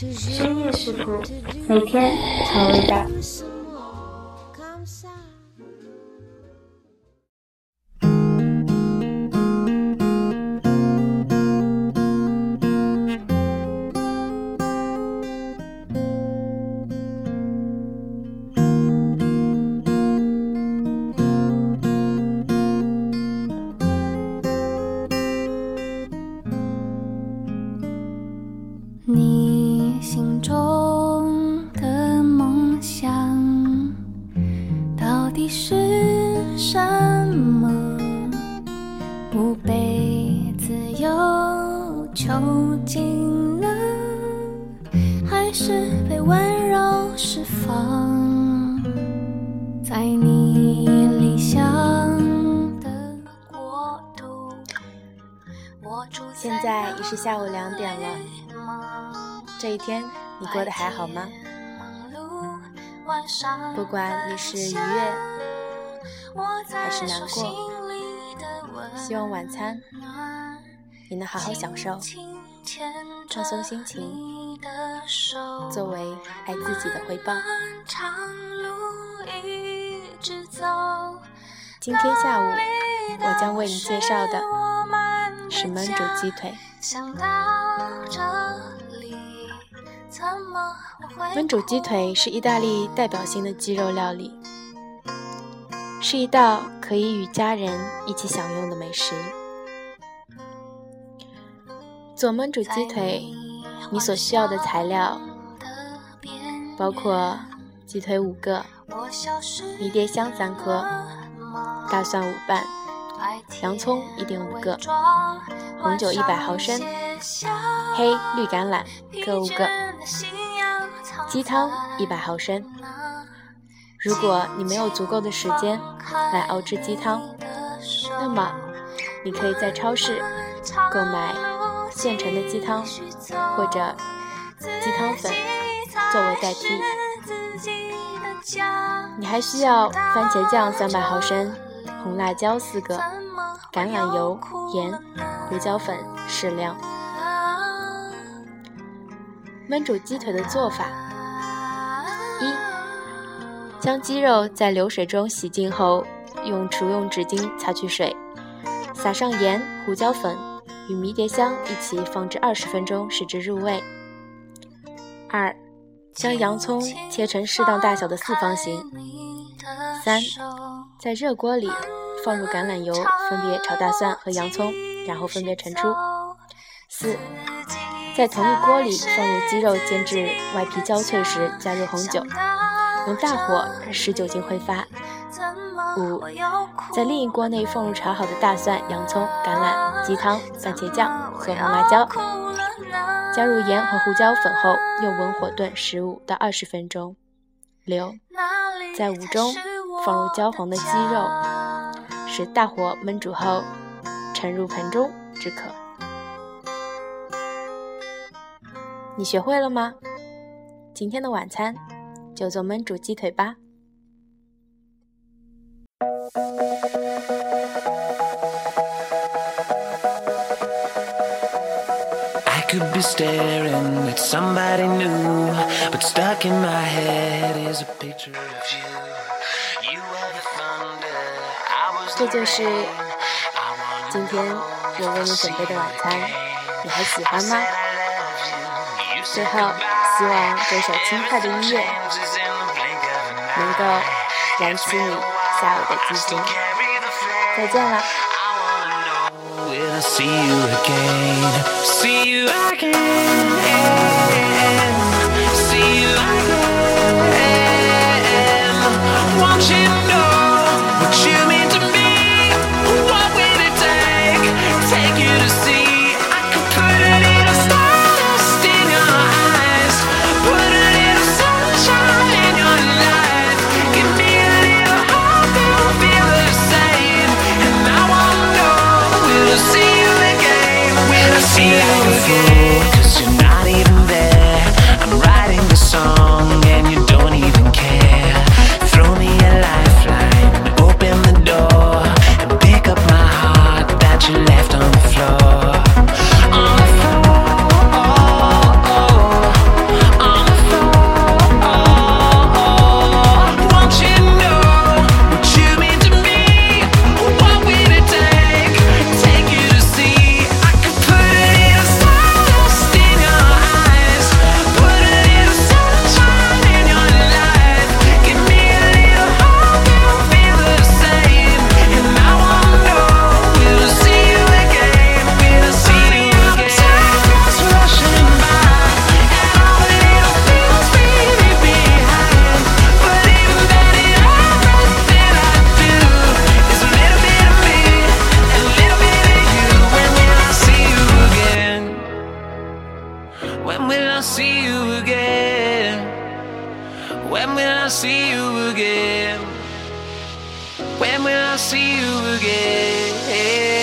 深夜食谱，每天超味道。是什么？不被自由囚禁呢，还是被温柔释放？在你理想的国度，我住在现在已是下午两点了。这一天你过得还好吗？不管你是愉悦还是难过，希望晚餐你能好好享受，放松心情，作为爱自己的回报。今天下午我将为你介绍的。是焖煮鸡腿。焖煮鸡腿是意大利代表性的鸡肉料理，是一道可以与家人一起享用的美食。做焖煮鸡腿，你所需要的材料包括鸡腿五个、迷迭香三颗、大蒜五瓣。洋葱一点五个，红酒一百毫升，黑绿橄榄各五个，鸡汤一百毫升。如果你没有足够的时间来熬制鸡汤，那么你可以在超市购买现成的鸡汤或者鸡汤粉作为代替。你还需要番茄酱三百毫升。红辣椒四个，橄榄油、盐、胡椒粉适量。焖煮鸡腿的做法：将鸡肉在流水中洗净后，用厨用纸巾擦去水，撒上盐、胡椒粉与迷迭香一起放置二十分钟，使之入味。二、将洋葱切成适当大小的四方形。三。在热锅里放入橄榄油，分别炒大蒜和洋葱，然后分别盛出。四，在同一锅里放入鸡肉煎至外皮焦脆时，加入红酒，用大火使酒精挥发。五，在另一锅内放入炒好的大蒜、洋葱、橄榄、鸡汤、番茄酱和红辣椒，加入盐和胡椒粉后，用文火炖十五到二十分钟。六，在五中。放入焦黄的鸡肉，使大火焖煮后盛入盆中即可。你学会了吗？今天的晚餐就做焖煮鸡腿吧。这就是今天我为你准备的晚餐，你还喜欢吗？最后，希望这首轻快的音乐能够燃起你下午的激情。再见了。feel like a fool Cause you're beautiful see you again? When will I see you again?